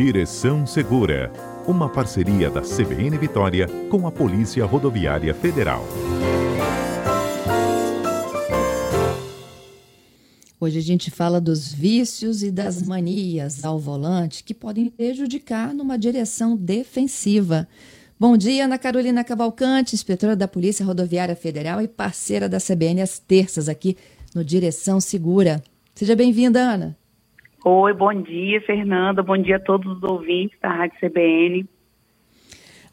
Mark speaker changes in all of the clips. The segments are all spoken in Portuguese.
Speaker 1: Direção Segura, uma parceria da CBN Vitória com a Polícia Rodoviária Federal.
Speaker 2: Hoje a gente fala dos vícios e das manias ao volante que podem prejudicar numa direção defensiva. Bom dia, Ana Carolina Cavalcante, inspetora da Polícia Rodoviária Federal e parceira da CBN às terças aqui no Direção Segura. Seja bem-vinda, Ana.
Speaker 3: Oi, bom dia, Fernanda. Bom dia a todos os ouvintes da Rádio CBN.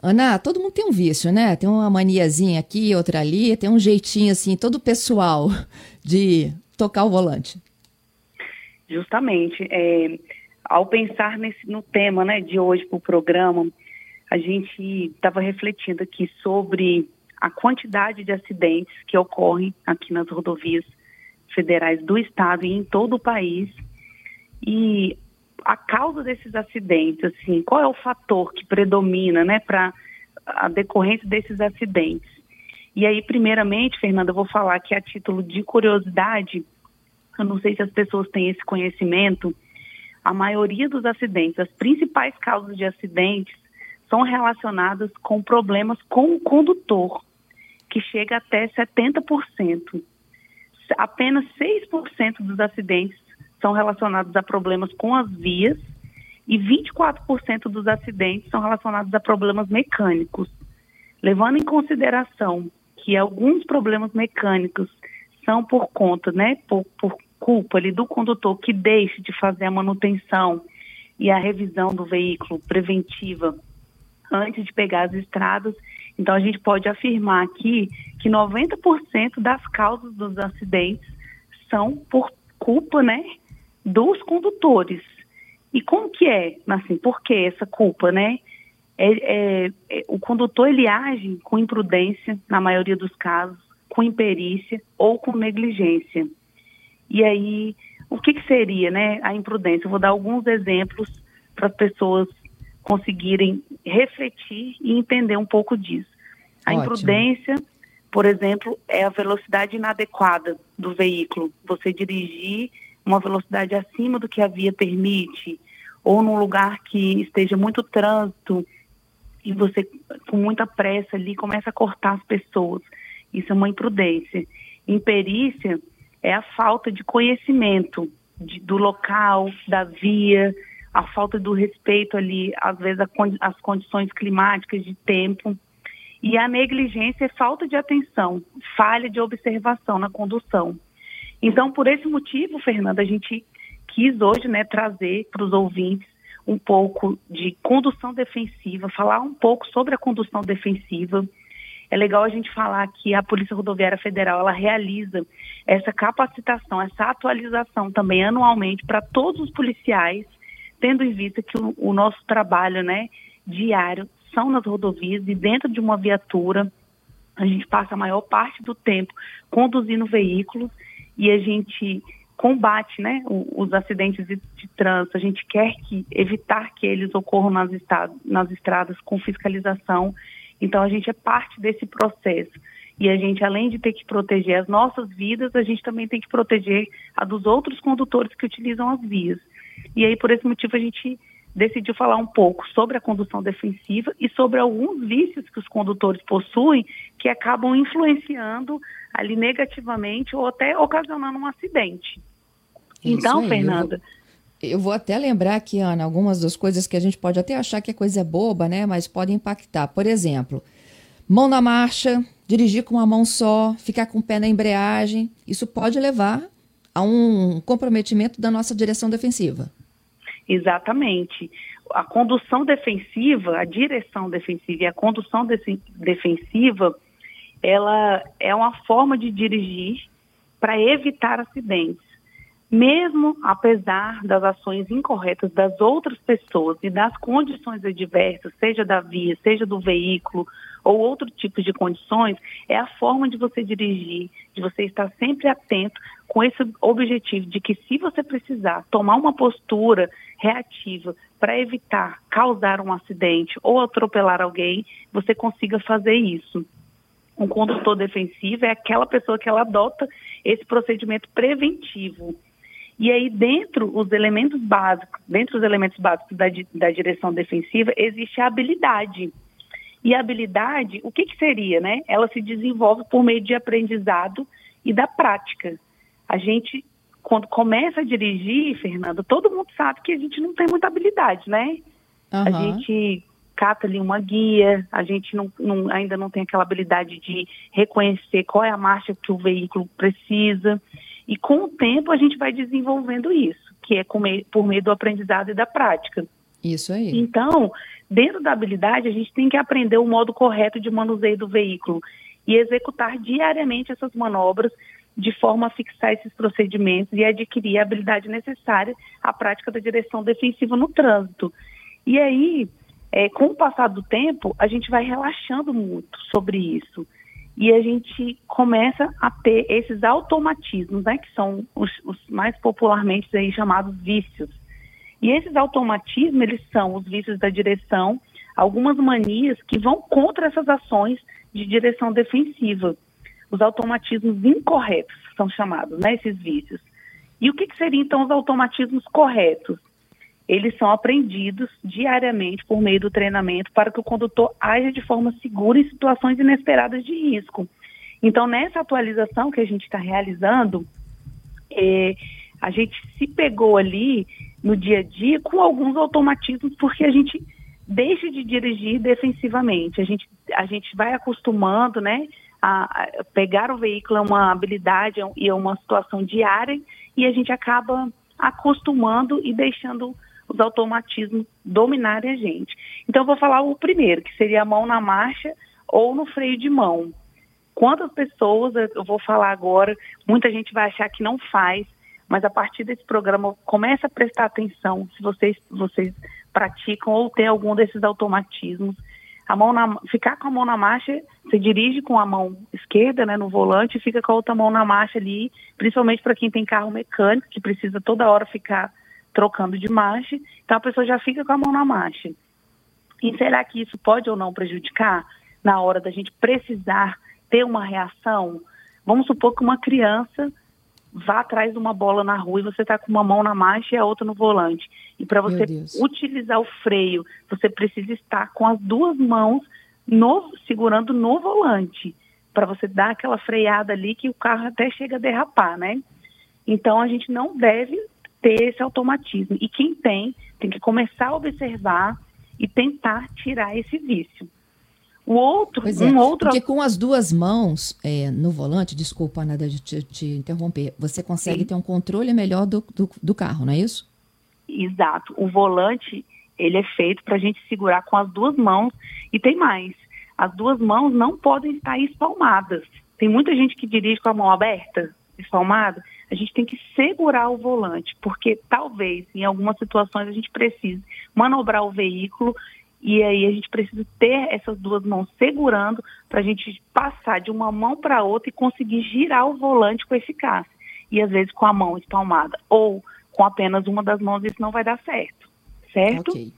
Speaker 2: Ana, todo mundo tem um vício, né? Tem uma maniazinha aqui, outra ali, tem um jeitinho assim, todo pessoal de tocar o volante.
Speaker 3: Justamente. É, ao pensar nesse, no tema né, de hoje para o programa, a gente estava refletindo aqui sobre a quantidade de acidentes que ocorrem aqui nas rodovias federais do estado e em todo o país. E a causa desses acidentes, assim, qual é o fator que predomina, né, para a decorrência desses acidentes? E aí, primeiramente, Fernanda, eu vou falar que a título de curiosidade, eu não sei se as pessoas têm esse conhecimento, a maioria dos acidentes, as principais causas de acidentes são relacionadas com problemas com o condutor, que chega até 70%. Apenas 6% dos acidentes são relacionados a problemas com as vias e 24% dos acidentes são relacionados a problemas mecânicos. Levando em consideração que alguns problemas mecânicos são por conta, né, por, por culpa ali do condutor que deixe de fazer a manutenção e a revisão do veículo preventiva antes de pegar as estradas. Então, a gente pode afirmar aqui que 90% das causas dos acidentes são por culpa, né, dos condutores. E como que é, assim, por que essa culpa, né? É, é, é, o condutor, ele age com imprudência, na maioria dos casos, com imperícia ou com negligência. E aí, o que, que seria, né, a imprudência? Eu vou dar alguns exemplos para as pessoas conseguirem refletir e entender um pouco disso. A Ótimo. imprudência, por exemplo, é a velocidade inadequada do veículo. Você dirigir uma velocidade acima do que a via permite, ou num lugar que esteja muito trânsito e você com muita pressa ali começa a cortar as pessoas. Isso é uma imprudência. Imperícia é a falta de conhecimento de, do local, da via, a falta do respeito ali, às vezes, as condições climáticas de tempo. E a negligência é falta de atenção, falha de observação na condução. Então, por esse motivo, Fernanda, a gente quis hoje né, trazer para os ouvintes um pouco de condução defensiva, falar um pouco sobre a condução defensiva. É legal a gente falar que a Polícia Rodoviária Federal ela realiza essa capacitação, essa atualização também anualmente para todos os policiais tendo em vista que o, o nosso trabalho né, diário são nas rodovias e dentro de uma viatura, a gente passa a maior parte do tempo conduzindo veículos e a gente combate né, os acidentes de, de, trânsito, a gente quer que, evitar que eles ocorram nas, estados, nas estradas com fiscalização. Então, a gente é parte desse processo. E a gente, além de ter que proteger as nossas vidas, a gente também tem que proteger a dos outros condutores que utilizam as vias. E aí, por esse motivo, a gente decidiu falar um pouco sobre a condução defensiva e sobre alguns vícios que os condutores possuem que acabam influenciando ali negativamente ou até ocasionando um acidente. então, aí, Fernanda.
Speaker 2: Eu vou, eu vou até lembrar aqui, Ana, algumas das coisas que a gente pode até achar que é coisa boba, né? Mas pode impactar. Por exemplo, mão na marcha, dirigir com uma mão só, ficar com o pé na embreagem. Isso pode levar a um comprometimento da nossa direção defensiva.
Speaker 3: Exatamente. A condução defensiva, a direção defensiva e a condução defensiva, ela é uma forma de dirigir para evitar acidentes. Mesmo apesar das ações incorretas das outras pessoas e das condições adversas, seja da via, seja do veículo ou outro tipo de condições, é a forma de você dirigir, de você estar sempre atento com esse objetivo de que se você precisar tomar uma postura reativa para evitar causar um acidente ou atropelar alguém, você consiga fazer isso. Um condutor defensivo é aquela pessoa que ela adota esse procedimento preventivo. E aí, dentro os elementos básicos, dentro os elementos básicos da, da direção defensiva, existe a habilidade. E a habilidade, o que, que seria, né? Ela se desenvolve por meio de aprendizado e da prática. A gente, quando começa a dirigir, Fernanda, todo mundo sabe que a gente não tem muita habilidade, né? Uhum. A gente cata ali uma guia, a gente não, não, ainda não tem aquela habilidade de reconhecer qual é a marcha que o veículo precisa. E com o tempo a gente vai desenvolvendo isso, que é por meio do aprendizado e da prática.
Speaker 2: Isso aí.
Speaker 3: Então, dentro da habilidade, a gente tem que aprender o modo correto de manuseio do veículo e executar diariamente essas manobras de forma a fixar esses procedimentos e adquirir a habilidade necessária à prática da direção defensiva no trânsito. E aí, é, com o passar do tempo, a gente vai relaxando muito sobre isso. E a gente começa a ter esses automatismos, né, que são os, os mais popularmente aí chamados vícios. E esses automatismos, eles são os vícios da direção, algumas manias que vão contra essas ações de direção defensiva. Os automatismos incorretos são chamados, né, esses vícios. E o que, que seriam, então, os automatismos corretos? eles são aprendidos diariamente por meio do treinamento para que o condutor aja de forma segura em situações inesperadas de risco. Então, nessa atualização que a gente está realizando, é, a gente se pegou ali no dia a dia com alguns automatismos, porque a gente deixa de dirigir defensivamente. A gente, a gente vai acostumando, né? A, pegar o veículo é uma habilidade e é uma situação diária e a gente acaba acostumando e deixando os automatismos dominarem a gente. Então, eu vou falar o primeiro, que seria a mão na marcha ou no freio de mão. Quantas pessoas, eu vou falar agora, muita gente vai achar que não faz, mas a partir desse programa, comece a prestar atenção se vocês, vocês praticam ou tem algum desses automatismos. A mão na, ficar com a mão na marcha, você dirige com a mão esquerda, né, no volante, e fica com a outra mão na marcha ali, principalmente para quem tem carro mecânico, que precisa toda hora ficar trocando de marcha, então a pessoa já fica com a mão na marcha. E será que isso pode ou não prejudicar na hora da gente precisar ter uma reação? Vamos supor que uma criança vá atrás de uma bola na rua e você está com uma mão na marcha e a outra no volante. E para você utilizar o freio, você precisa estar com as duas mãos no, segurando no volante, para você dar aquela freada ali que o carro até chega a derrapar, né? Então a gente não deve ter esse automatismo. E quem tem, tem que começar a observar e tentar tirar esse vício. O outro,
Speaker 2: pois é, um outro. Porque com as duas mãos é, no volante, desculpa, Ana, de te, te interromper, você consegue Sim. ter um controle melhor do, do, do, carro, não é isso?
Speaker 3: Exato. O volante, ele é feito para a gente segurar com as duas mãos. E tem mais: as duas mãos não podem estar espalmadas. Tem muita gente que dirige com a mão aberta, espalmada a gente tem que segurar o volante, porque talvez em algumas situações a gente precise manobrar o veículo e aí a gente precisa ter essas duas mãos segurando para a gente passar de uma mão para outra e conseguir girar o volante com eficácia. E às vezes com a mão espalmada ou com apenas uma das mãos isso não vai dar certo, certo?
Speaker 2: Ok,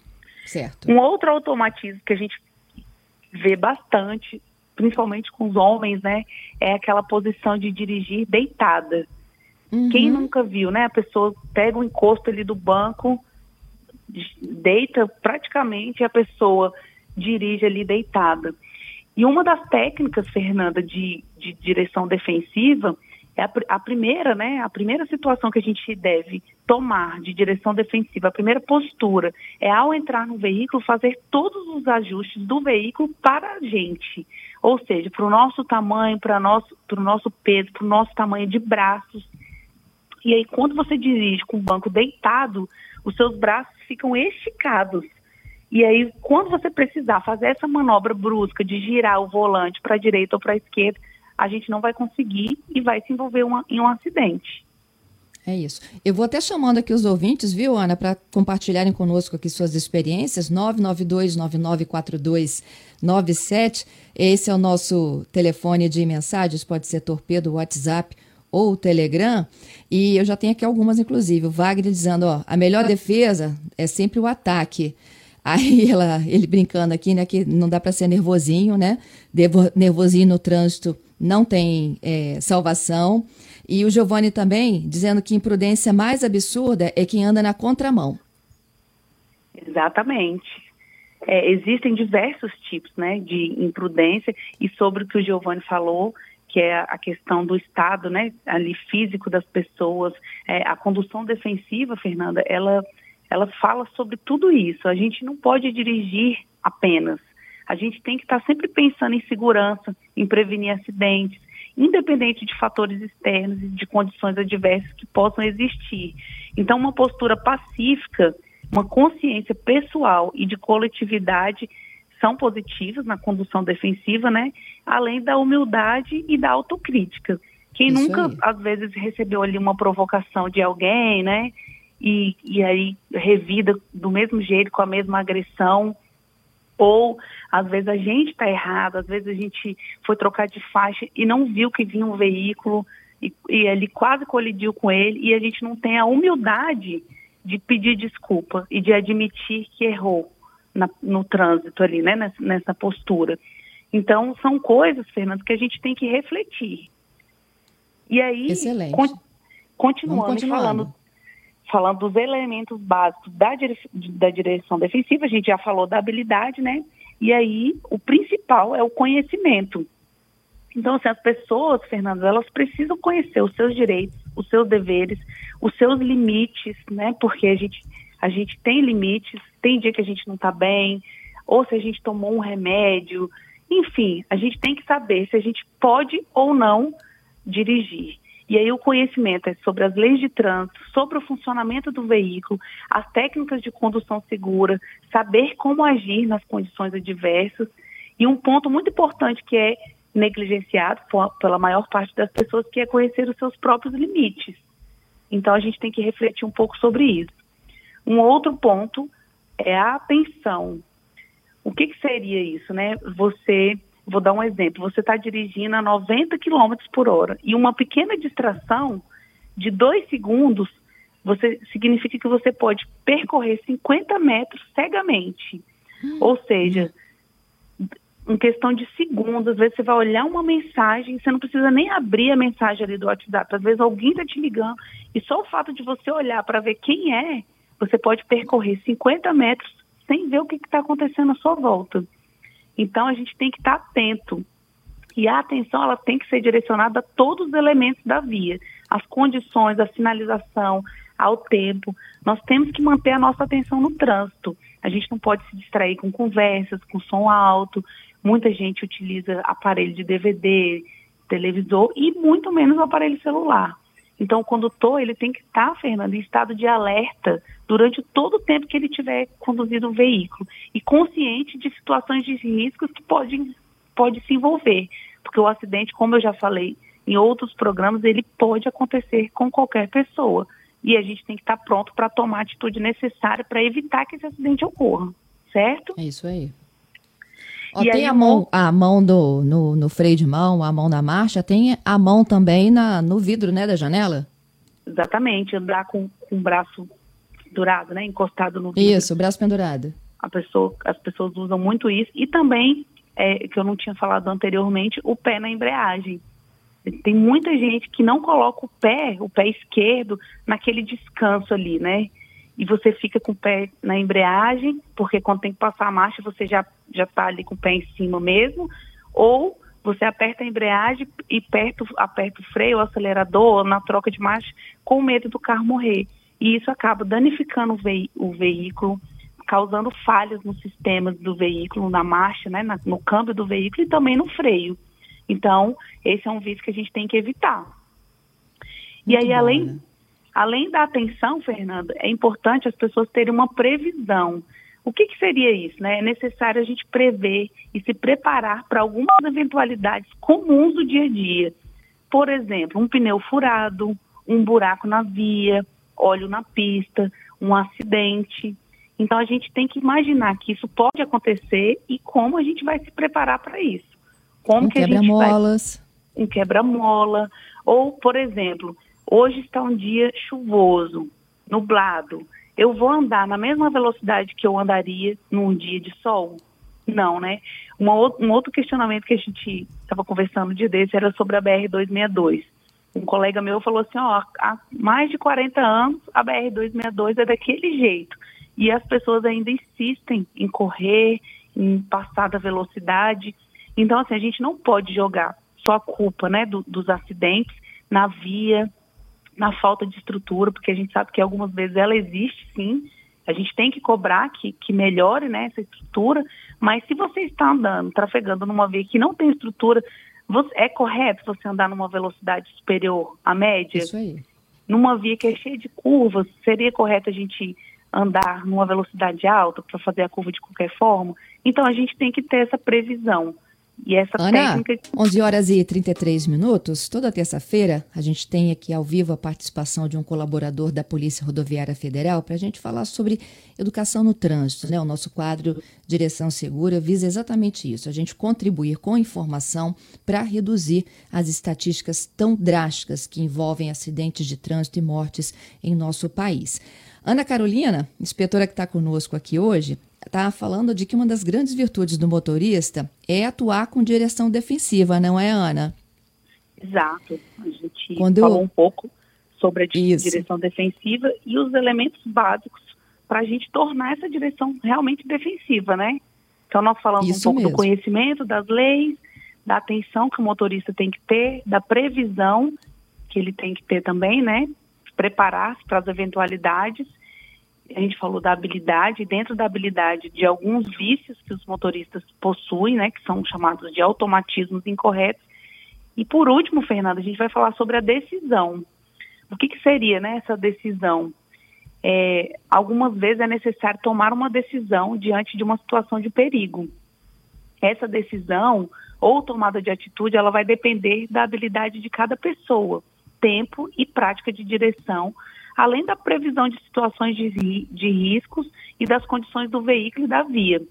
Speaker 2: certo.
Speaker 3: Um outro automatismo que a gente vê bastante, principalmente com os homens, né, é aquela posição de dirigir deitada. Uhum. Quem nunca viu, né? A pessoa pega o encosto ali do banco, deita praticamente a pessoa dirige ali deitada. E uma das técnicas, Fernanda, de, de direção defensiva é a, a, primeira, né? A primeira situação que a gente deve tomar de direção defensiva, a primeira postura é ao entrar no veículo fazer todos os ajustes do veículo para a gente, ou seja, para o nosso tamanho, para nosso, o nosso peso, para o nosso tamanho de braços e aí, quando você dirige com o banco deitado, os seus braços ficam esticados. E aí, quando você precisar fazer essa manobra brusca de girar o volante para a direita ou para a esquerda, a gente não vai conseguir e vai se envolver uma, em um acidente.
Speaker 2: É isso. Eu vou até chamando aqui os ouvintes, viu, Ana, para compartilharem conosco aqui suas experiências. 992-994297. Esse é o nosso telefone de mensagens, pode ser torpedo, WhatsApp ou o Telegram, e eu já tenho aqui algumas, inclusive. O Wagner dizendo, ó, a melhor defesa é sempre o ataque. Aí ela, ele brincando aqui, né, que não dá para ser nervosinho, né? Nervosinho no trânsito não tem é, salvação. E o Giovanni também dizendo que imprudência mais absurda é quem anda na contramão.
Speaker 3: Exatamente. É, existem diversos tipos né, de imprudência e sobre o que o Giovanni falou, que é a questão do estado né, ali físico das pessoas, é, a condução defensiva, Fernanda, ela, ela fala sobre tudo isso. A gente não pode dirigir apenas. A gente tem que estar sempre pensando em segurança, em prevenir acidentes, independente de fatores externos e de condições adversas que possam existir. Então, uma postura pacífica uma consciência pessoal e de coletividade são positivas na condução defensiva, né? Além da humildade e da autocrítica. Quem Isso nunca, aí. às vezes, recebeu ali uma provocação de alguém, né? E, e aí revida do mesmo jeito, com a mesma agressão. Ou, às vezes, a gente está errado, às vezes a gente foi trocar de faixa e não viu que vinha um veículo e, e ele quase colidiu com ele e a gente não tem a humildade de pedir desculpa e de admitir que errou na, no trânsito ali, né, nessa, nessa postura. Então, são coisas, Fernando, que a gente tem que refletir. E aí, con continuando falando, falando dos elementos básicos da, dire da direção defensiva, a gente já falou da habilidade, né? E aí, o principal é o conhecimento. Então, assim, as pessoas, Fernando, elas precisam conhecer os seus direitos, os seus deveres, os seus limites, né? Porque a gente, a gente tem limites, tem dia que a gente não está bem, ou se a gente tomou um remédio, enfim, a gente tem que saber se a gente pode ou não dirigir. E aí o conhecimento é sobre as leis de trânsito, sobre o funcionamento do veículo, as técnicas de condução segura, saber como agir nas condições adversas. E um ponto muito importante que é negligenciado pela maior parte das pessoas, que é conhecer os seus próprios limites. Então a gente tem que refletir um pouco sobre isso. Um outro ponto é a atenção. O que, que seria isso, né? Você, vou dar um exemplo, você está dirigindo a 90 km por hora e uma pequena distração de dois segundos você significa que você pode percorrer 50 metros cegamente. Hum. Ou seja, em questão de segundos, às vezes você vai olhar uma mensagem, você não precisa nem abrir a mensagem ali do WhatsApp, às vezes alguém está te ligando, e só o fato de você olhar para ver quem é, você pode percorrer 50 metros sem ver o que está acontecendo à sua volta. Então a gente tem que estar tá atento. E a atenção ela tem que ser direcionada a todos os elementos da via, as condições, a sinalização, ao tempo. Nós temos que manter a nossa atenção no trânsito. A gente não pode se distrair com conversas, com som alto, Muita gente utiliza aparelho de DVD, televisor e muito menos o aparelho celular. Então, o condutor ele tem que estar, Fernando, em estado de alerta durante todo o tempo que ele tiver conduzido o veículo e consciente de situações de riscos que podem pode se envolver, porque o acidente, como eu já falei em outros programas, ele pode acontecer com qualquer pessoa e a gente tem que estar pronto para tomar a atitude necessária para evitar que esse acidente ocorra, certo?
Speaker 2: É isso aí. Ó, tem aí, a mão, a mão do, no, no, freio de mão, a mão da marcha, tem a mão também na, no vidro, né, da janela?
Speaker 3: Exatamente, andar com, com o braço pendurado, né, encostado no vidro.
Speaker 2: Isso, o braço pendurado.
Speaker 3: A pessoa, as pessoas usam muito isso e também, é, que eu não tinha falado anteriormente, o pé na embreagem. Tem muita gente que não coloca o pé, o pé esquerdo, naquele descanso ali, né? E você fica com o pé na embreagem, porque quando tem que passar a marcha você já já está ali com o pé em cima mesmo, ou você aperta a embreagem e aperta, aperta o freio, o acelerador, na troca de marcha, com medo do carro morrer. E isso acaba danificando o, ve o veículo, causando falhas nos sistemas do veículo, na marcha, né, na, no câmbio do veículo e também no freio. Então, esse é um vício que a gente tem que evitar. Muito e aí, bom, além, né? Além da atenção, Fernanda, é importante as pessoas terem uma previsão. O que, que seria isso? Né? É necessário a gente prever e se preparar para algumas eventualidades comuns do dia a dia. Por exemplo, um pneu furado, um buraco na via, óleo na pista, um acidente. Então a gente tem que imaginar que isso pode acontecer e como a gente vai se preparar para isso. Como
Speaker 2: um
Speaker 3: que a
Speaker 2: gente
Speaker 3: vai um quebra-mola ou, por exemplo, Hoje está um dia chuvoso, nublado. Eu vou andar na mesma velocidade que eu andaria num dia de sol? Não, né? Um outro questionamento que a gente estava conversando dia desse era sobre a BR-262. Um colega meu falou assim, ó, há mais de 40 anos a BR-262 é daquele jeito. E as pessoas ainda insistem em correr, em passar da velocidade. Então, assim, a gente não pode jogar só a culpa né, do, dos acidentes na via, na falta de estrutura, porque a gente sabe que algumas vezes ela existe sim, a gente tem que cobrar que, que melhore né, essa estrutura, mas se você está andando, trafegando numa via que não tem estrutura, você, é correto você andar numa velocidade superior à média?
Speaker 2: Isso aí.
Speaker 3: Numa via que é cheia de curvas, seria correto a gente andar numa velocidade alta para fazer a curva de qualquer forma? Então a gente tem que ter essa previsão. E essa
Speaker 2: Ana,
Speaker 3: técnica.
Speaker 2: 11 horas e 33 minutos. Toda terça-feira a gente tem aqui ao vivo a participação de um colaborador da Polícia Rodoviária Federal para a gente falar sobre educação no trânsito. Né? O nosso quadro Direção Segura visa exatamente isso: a gente contribuir com informação para reduzir as estatísticas tão drásticas que envolvem acidentes de trânsito e mortes em nosso país. Ana Carolina, inspetora que está conosco aqui hoje, está falando de que uma das grandes virtudes do motorista é atuar com direção defensiva, não é, Ana?
Speaker 3: Exato. A gente Quando falou eu... um pouco sobre a Isso. direção defensiva e os elementos básicos para a gente tornar essa direção realmente defensiva, né? Então, nós falamos Isso um pouco mesmo. do conhecimento das leis, da atenção que o motorista tem que ter, da previsão que ele tem que ter também, né? Preparar-se para as eventualidades a gente falou da habilidade, dentro da habilidade de alguns vícios que os motoristas possuem, né, que são chamados de automatismos incorretos. E por último, Fernanda, a gente vai falar sobre a decisão. O que, que seria né, essa decisão? É, algumas vezes é necessário tomar uma decisão diante de uma situação de perigo. Essa decisão ou tomada de atitude, ela vai depender da habilidade de cada pessoa, tempo e prática de direção além da previsão de situações de, de riscos e das condições do veículo e da via.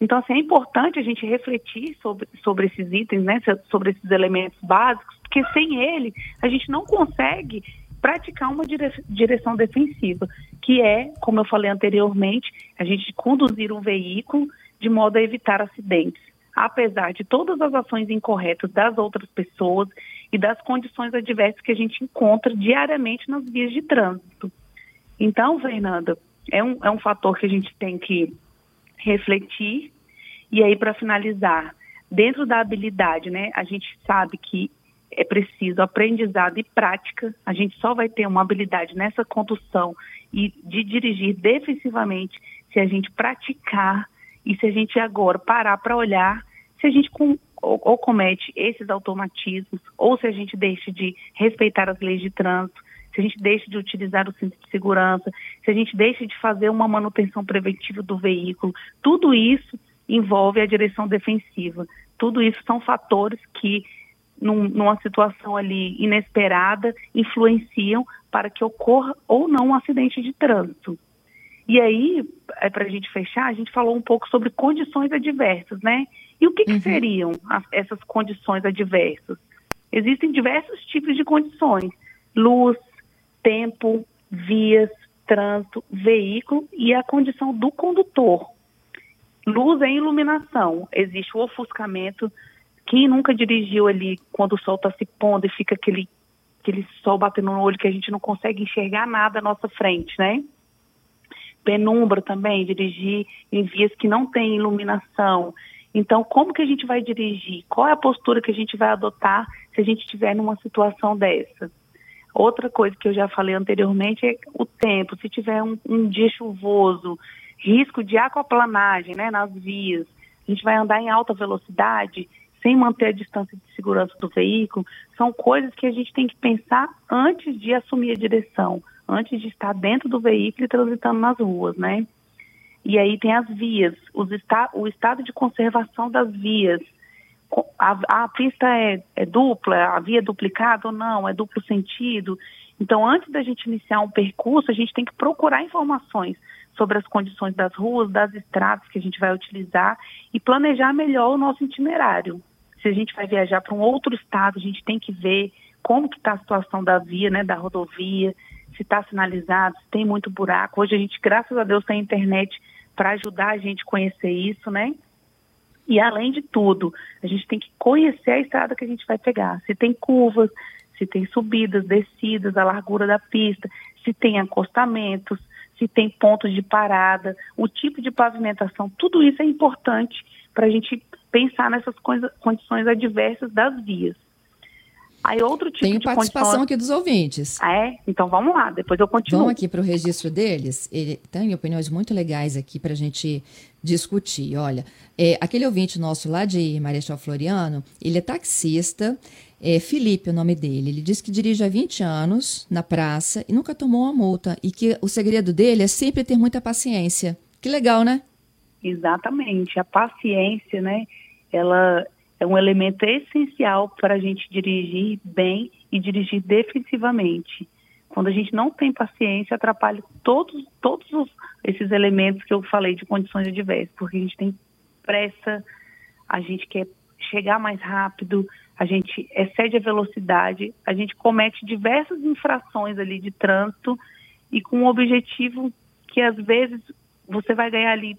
Speaker 3: Então, assim, é importante a gente refletir sobre, sobre esses itens, né, sobre esses elementos básicos, porque sem ele a gente não consegue praticar uma direção defensiva, que é, como eu falei anteriormente, a gente conduzir um veículo de modo a evitar acidentes apesar de todas as ações incorretas das outras pessoas e das condições adversas que a gente encontra diariamente nas vias de trânsito. Então, Fernanda, é um, é um fator que a gente tem que refletir. E aí, para finalizar, dentro da habilidade, né, a gente sabe que é preciso aprendizado e prática. A gente só vai ter uma habilidade nessa condução e de dirigir defensivamente se a gente praticar e se a gente agora parar para olhar se a gente com, ou, ou, comete esses automatismos, ou se a gente deixa de respeitar as leis de trânsito, se a gente deixa de utilizar o cinto de segurança, se a gente deixa de fazer uma manutenção preventiva do veículo, tudo isso envolve a direção defensiva. Tudo isso são fatores que, num, numa situação ali inesperada, influenciam para que ocorra ou não um acidente de trânsito. E aí, é, para a gente fechar, a gente falou um pouco sobre condições adversas, né? E o que, que uhum. seriam as, essas condições adversas? Existem diversos tipos de condições: luz, tempo, vias, trânsito, veículo e a condição do condutor. Luz é iluminação. Existe o ofuscamento. Quem nunca dirigiu ali quando o sol está se pondo e fica aquele, aquele sol batendo no olho que a gente não consegue enxergar nada à nossa frente, né? penumbra também, dirigir em vias que não têm iluminação. Então, como que a gente vai dirigir? Qual é a postura que a gente vai adotar se a gente estiver numa situação dessa? Outra coisa que eu já falei anteriormente é o tempo. Se tiver um, um dia chuvoso, risco de aquaplanagem né, nas vias, a gente vai andar em alta velocidade sem manter a distância de segurança do veículo, são coisas que a gente tem que pensar antes de assumir a direção antes de estar dentro do veículo e transitando nas ruas, né? E aí tem as vias, esta, o estado de conservação das vias. A, a pista é, é, dupla, a via é duplicada ou não, é duplo sentido. Então, antes da gente iniciar um percurso, a gente tem que procurar informações sobre as condições das ruas, das estradas que a gente vai utilizar e planejar melhor o nosso itinerário. Se a gente vai viajar para um outro estado, a gente tem que ver como que está a situação da via, né, da rodovia, se está sinalizado, se tem muito buraco. Hoje a gente, graças a Deus, tem internet para ajudar a gente a conhecer isso, né? E além de tudo, a gente tem que conhecer a estrada que a gente vai pegar. Se tem curvas, se tem subidas, descidas, a largura da pista, se tem acostamentos, se tem pontos de parada, o tipo de pavimentação, tudo isso é importante para a gente pensar nessas coisa, condições adversas das vias.
Speaker 2: Aí outro tipo Tem de participação condição... aqui dos ouvintes.
Speaker 3: Ah, é? Então vamos lá, depois eu continuo.
Speaker 2: Vamos aqui para o registro deles. Ele tem opiniões muito legais aqui para a gente discutir. Olha, é, aquele ouvinte nosso lá de Marechal Floriano, ele é taxista, é Felipe é o nome dele. Ele diz que dirige há 20 anos na praça e nunca tomou uma multa. E que o segredo dele é sempre ter muita paciência. Que legal, né?
Speaker 3: Exatamente. A paciência, né? Ela, é um elemento essencial para a gente dirigir bem e dirigir defensivamente. Quando a gente não tem paciência, atrapalha todos, todos os, esses elementos que eu falei de condições adversas, porque a gente tem pressa, a gente quer chegar mais rápido, a gente excede a velocidade, a gente comete diversas infrações ali de trânsito e com um objetivo que às vezes você vai ganhar ali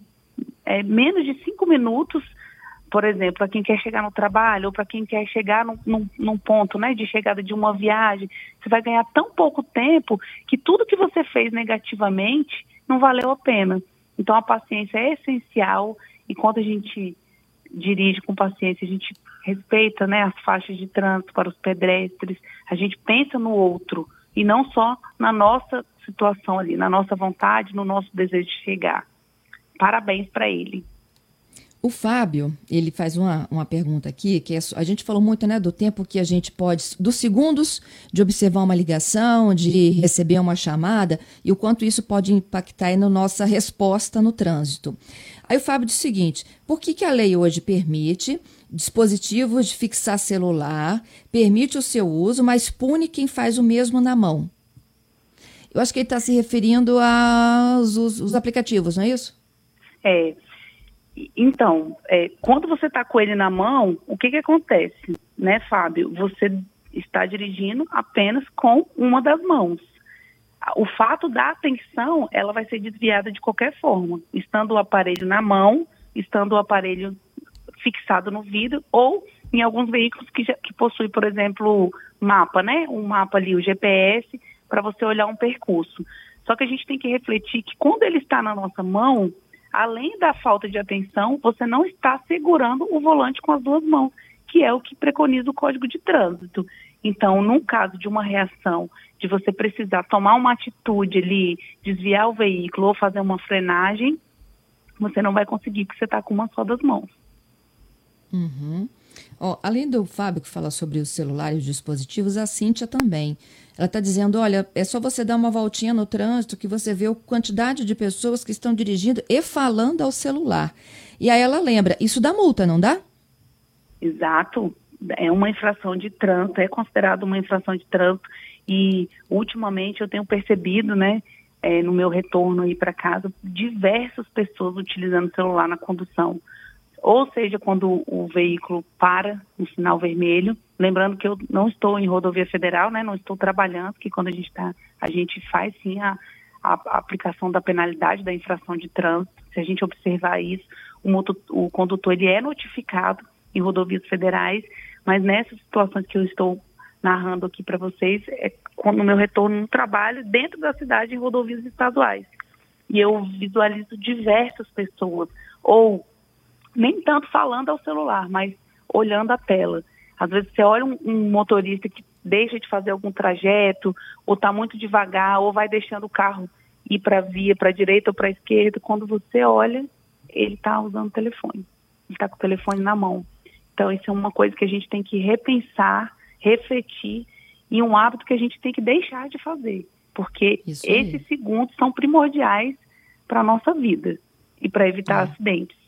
Speaker 3: é, menos de cinco minutos por exemplo, para quem quer chegar no trabalho ou para quem quer chegar num, num, num, ponto né, de chegada de uma viagem, você vai ganhar tão pouco tempo que tudo que você fez negativamente não valeu a pena. Então a paciência é essencial e quando a gente dirige com paciência, a gente respeita né, as faixas de trânsito para os pedestres, a gente pensa no outro e não só na nossa situação ali, na nossa vontade, no nosso desejo de chegar. Parabéns para ele.
Speaker 2: O Fábio, ele faz uma, uma pergunta aqui, que é, a gente falou muito né, do tempo que a gente pode, dos segundos de observar uma ligação, de receber uma chamada, e o quanto isso pode impactar na nossa resposta no trânsito. Aí o Fábio diz o seguinte: por que, que a lei hoje permite dispositivos de fixar celular, permite o seu uso, mas pune quem faz o mesmo na mão? Eu acho que ele está se referindo aos os, os aplicativos, não é isso?
Speaker 3: É, então, é, quando você está com ele na mão, o que, que acontece, né, Fábio? Você está dirigindo apenas com uma das mãos. O fato da atenção, ela vai ser desviada de qualquer forma, estando o aparelho na mão, estando o aparelho fixado no vidro, ou em alguns veículos que, que possuem, por exemplo, mapa, né? Um mapa ali, o GPS, para você olhar um percurso. Só que a gente tem que refletir que quando ele está na nossa mão, além da falta de atenção, você não está segurando o volante com as duas mãos, que é o que preconiza o Código de Trânsito. Então, num caso de uma reação, de você precisar tomar uma atitude ali, desviar o veículo ou fazer uma frenagem, você não vai conseguir porque você está com uma só das mãos.
Speaker 2: Uhum. Oh, além do Fábio que fala sobre os celulares e os dispositivos, a Cíntia também. Ela está dizendo: olha, é só você dar uma voltinha no trânsito que você vê a quantidade de pessoas que estão dirigindo e falando ao celular. E aí ela lembra: isso dá multa, não dá?
Speaker 3: Exato. É uma infração de trânsito, é considerado uma infração de trânsito. E ultimamente eu tenho percebido, né, é, no meu retorno aí para casa, diversas pessoas utilizando o celular na condução ou seja, quando o veículo para no sinal vermelho, lembrando que eu não estou em rodovia federal, né, não estou trabalhando, que quando a gente está, a gente faz sim a, a, aplicação da penalidade da infração de trânsito. Se a gente observar isso, o, motor, o condutor ele é notificado em rodovias federais, mas nessas situações que eu estou narrando aqui para vocês, é no meu retorno no trabalho dentro da cidade em rodovias estaduais. E eu visualizo diversas pessoas, ou nem tanto falando ao celular, mas olhando a tela. Às vezes você olha um, um motorista que deixa de fazer algum trajeto, ou está muito devagar, ou vai deixando o carro ir para a via, para a direita ou para a esquerda. Quando você olha, ele está usando o telefone. Ele está com o telefone na mão. Então, isso é uma coisa que a gente tem que repensar, refletir, e um hábito que a gente tem que deixar de fazer. Porque esses segundos são primordiais para a nossa vida e para evitar é. acidentes.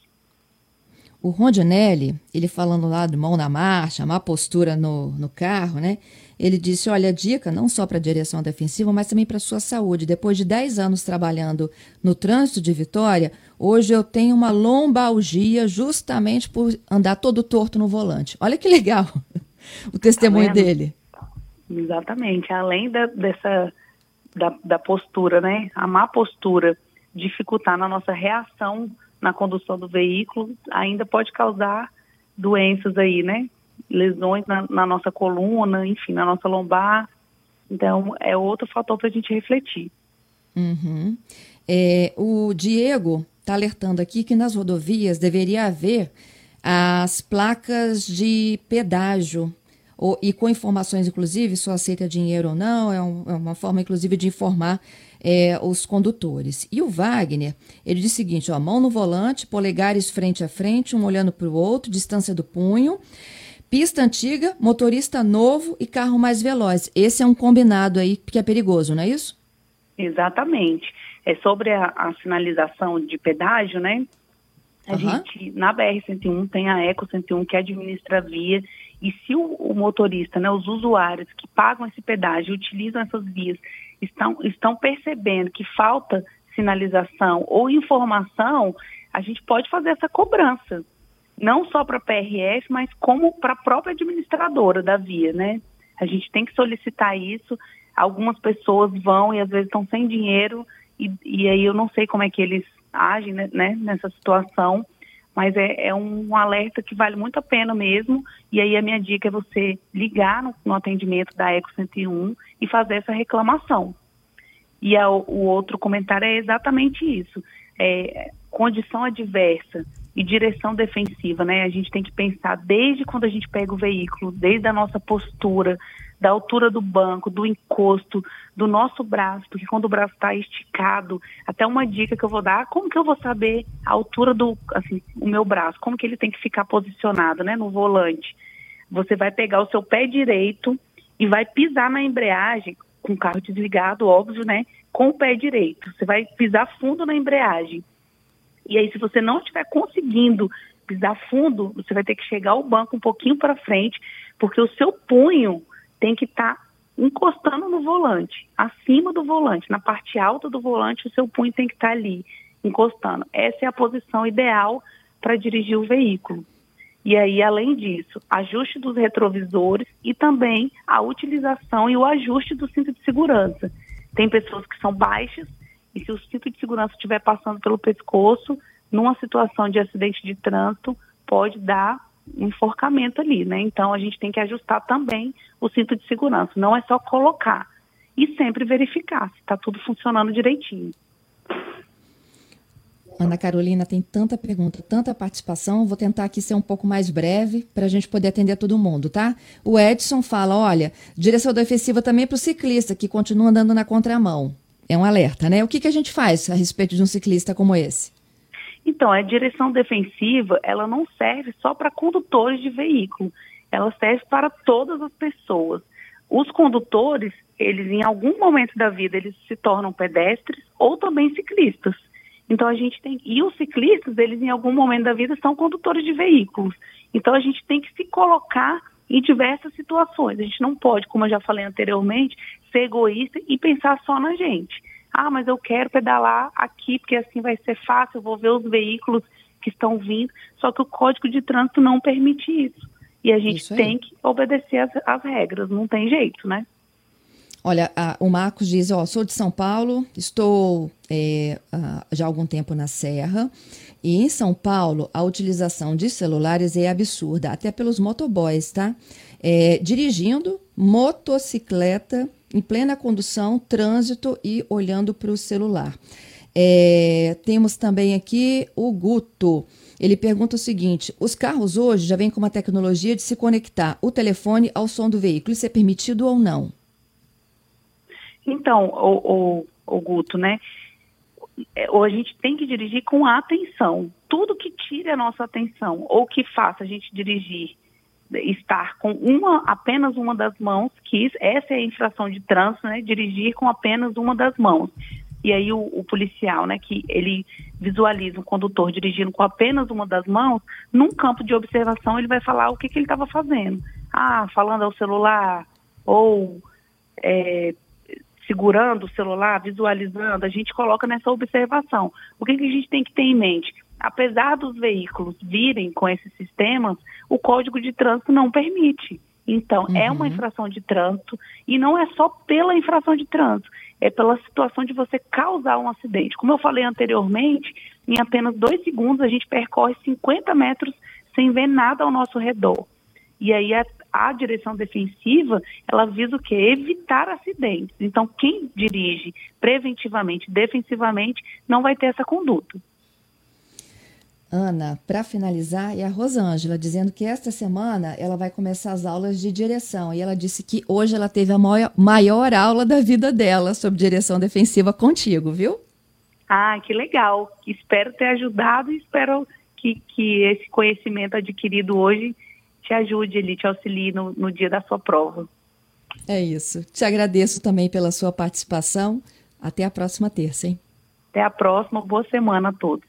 Speaker 2: O Rondinelli, ele falando lá de mão na marcha, má postura no, no carro, né? Ele disse: olha, dica não só para a direção defensiva, mas também para a sua saúde. Depois de 10 anos trabalhando no trânsito de Vitória, hoje eu tenho uma lombalgia justamente por andar todo torto no volante. Olha que legal o testemunho tá dele.
Speaker 3: Exatamente. Além da, dessa da, da postura, né? A má postura dificultar na nossa reação na condução do veículo ainda pode causar doenças aí, né? lesões na, na nossa coluna, enfim, na nossa lombar. Então, é outro fator para a gente refletir.
Speaker 2: Uhum. É, o Diego está alertando aqui que nas rodovias deveria haver as placas de pedágio ou, e com informações, inclusive, se aceita dinheiro ou não, é, um, é uma forma, inclusive, de informar é, os condutores. E o Wagner, ele diz o seguinte, ó, mão no volante, polegares frente a frente, um olhando para o outro, distância do punho, pista antiga, motorista novo e carro mais veloz. Esse é um combinado aí que é perigoso, não é isso?
Speaker 3: Exatamente. É sobre a, a sinalização de pedágio, né? A uhum. gente, na BR-101, tem a Eco 101 que administra a via e se o, o, motorista, né, os usuários que pagam esse pedágio, utilizam essas vias, estão, estão percebendo que falta sinalização ou informação, a gente pode fazer essa cobrança. Não só para a PRF, mas como para a própria administradora da via, né? A gente tem que solicitar isso. Algumas pessoas vão e às vezes estão sem dinheiro, e, e aí eu não sei como é que eles agem né, né nessa situação mas é, é, um alerta que vale muito a pena mesmo. E aí a minha dica é você ligar no, no atendimento da Eco 101 e fazer essa reclamação. E a, o outro comentário é exatamente isso. É, condição adversa e direção defensiva, né? A gente tem que pensar desde quando a gente pega o veículo, desde a nossa postura, da altura do banco, do encosto, do nosso braço, porque quando o braço está esticado, até uma dica que eu vou dar, como que eu vou saber a altura do, assim, o meu braço, como que ele tem que ficar posicionado, né, no volante? Você vai pegar o seu pé direito e vai pisar na embreagem, com o carro desligado, óbvio, né, com o pé direito. Você vai pisar fundo na embreagem. E aí, se você não estiver conseguindo pisar fundo, você vai ter que chegar o banco um pouquinho para frente, porque o seu punho tem que estar tá encostando no volante, acima do volante, na parte alta do volante, o seu punho tem que estar tá ali, encostando. Essa é a posição ideal para dirigir o veículo. E aí, além disso, ajuste dos retrovisores e também a utilização e o ajuste do cinto de segurança. Tem pessoas que são baixas e se o cinto de segurança estiver passando pelo pescoço, numa situação de acidente de trânsito, pode dar enforcamento ali, né? Então a gente tem que ajustar também o cinto de segurança. Não é só colocar e sempre verificar se está tudo funcionando direitinho.
Speaker 2: Ana Carolina, tem tanta pergunta, tanta participação. Vou tentar aqui ser um pouco mais breve para a gente poder atender todo mundo, tá? O Edson fala: olha, direção defensiva também para o ciclista que continua andando na contramão. É um alerta, né? O que, que a gente faz a respeito de um ciclista como esse?
Speaker 3: Então, a direção defensiva, ela não serve só para condutores de veículo, ela serve para todas as pessoas. Os condutores, eles em algum momento da vida, eles se tornam pedestres ou também ciclistas. Então a gente tem e os ciclistas, eles em algum momento da vida são condutores de veículos. Então a gente tem que se colocar em diversas situações. A gente não pode, como eu já falei anteriormente, ser egoísta e pensar só na gente. Ah, mas eu quero pedalar aqui porque assim vai ser fácil, eu vou ver os veículos que estão vindo. Só que o Código de Trânsito não permite isso. E a gente tem que obedecer as, as, regras, não tem jeito, né?
Speaker 2: Olha, a, o Marcos diz, ó, sou de São Paulo, estou é, já há algum tempo na Serra, e em São Paulo a utilização de celulares é absurda, até pelos motoboys, tá? É, dirigindo motocicleta em plena condução, trânsito e olhando para o celular. É, temos também aqui o Guto. Ele pergunta o seguinte: os carros hoje já vêm com uma tecnologia de se conectar o telefone ao som do veículo. Isso é permitido ou não?
Speaker 3: Então, o, o, o Guto, né? É, ou a gente tem que dirigir com atenção. Tudo que tire a nossa atenção ou que faça a gente dirigir estar com uma apenas uma das mãos, que essa é a infração de trânsito, né? Dirigir com apenas uma das mãos. E aí o, o, policial, né, que ele visualiza um condutor dirigindo com apenas uma das mãos, num campo de observação ele vai falar o que, que ele estava fazendo. Ah, falando ao celular, ou é, segurando o celular, visualizando, a gente coloca nessa observação. O que, que a gente tem que ter em mente? Apesar dos veículos virem com esses sistemas, o Código de Trânsito não permite. Então, uhum. é uma uhum. infração de trânsito e não é só pela infração de trânsito, é pela situação de você causar um acidente. Como eu falei anteriormente, em apenas dois segundos a gente percorre 50 metros sem ver nada ao nosso redor. E aí a, a direção defensiva, ela visa o quê? Evitar acidentes. Então, quem dirige preventivamente, defensivamente, não vai ter essa conduta.
Speaker 2: Ana, para finalizar, é a Rosângela dizendo que esta semana ela vai começar as aulas de direção. E ela disse que hoje ela teve a maior, maior aula da vida dela sobre direção defensiva contigo, viu?
Speaker 3: Ah, que legal. Espero ter ajudado e espero que, que esse conhecimento adquirido hoje te ajude ali, te auxilie no, no dia da sua prova.
Speaker 2: É isso. Te agradeço também pela sua participação. Até a próxima terça, hein?
Speaker 3: Até a próxima. Boa semana a todos.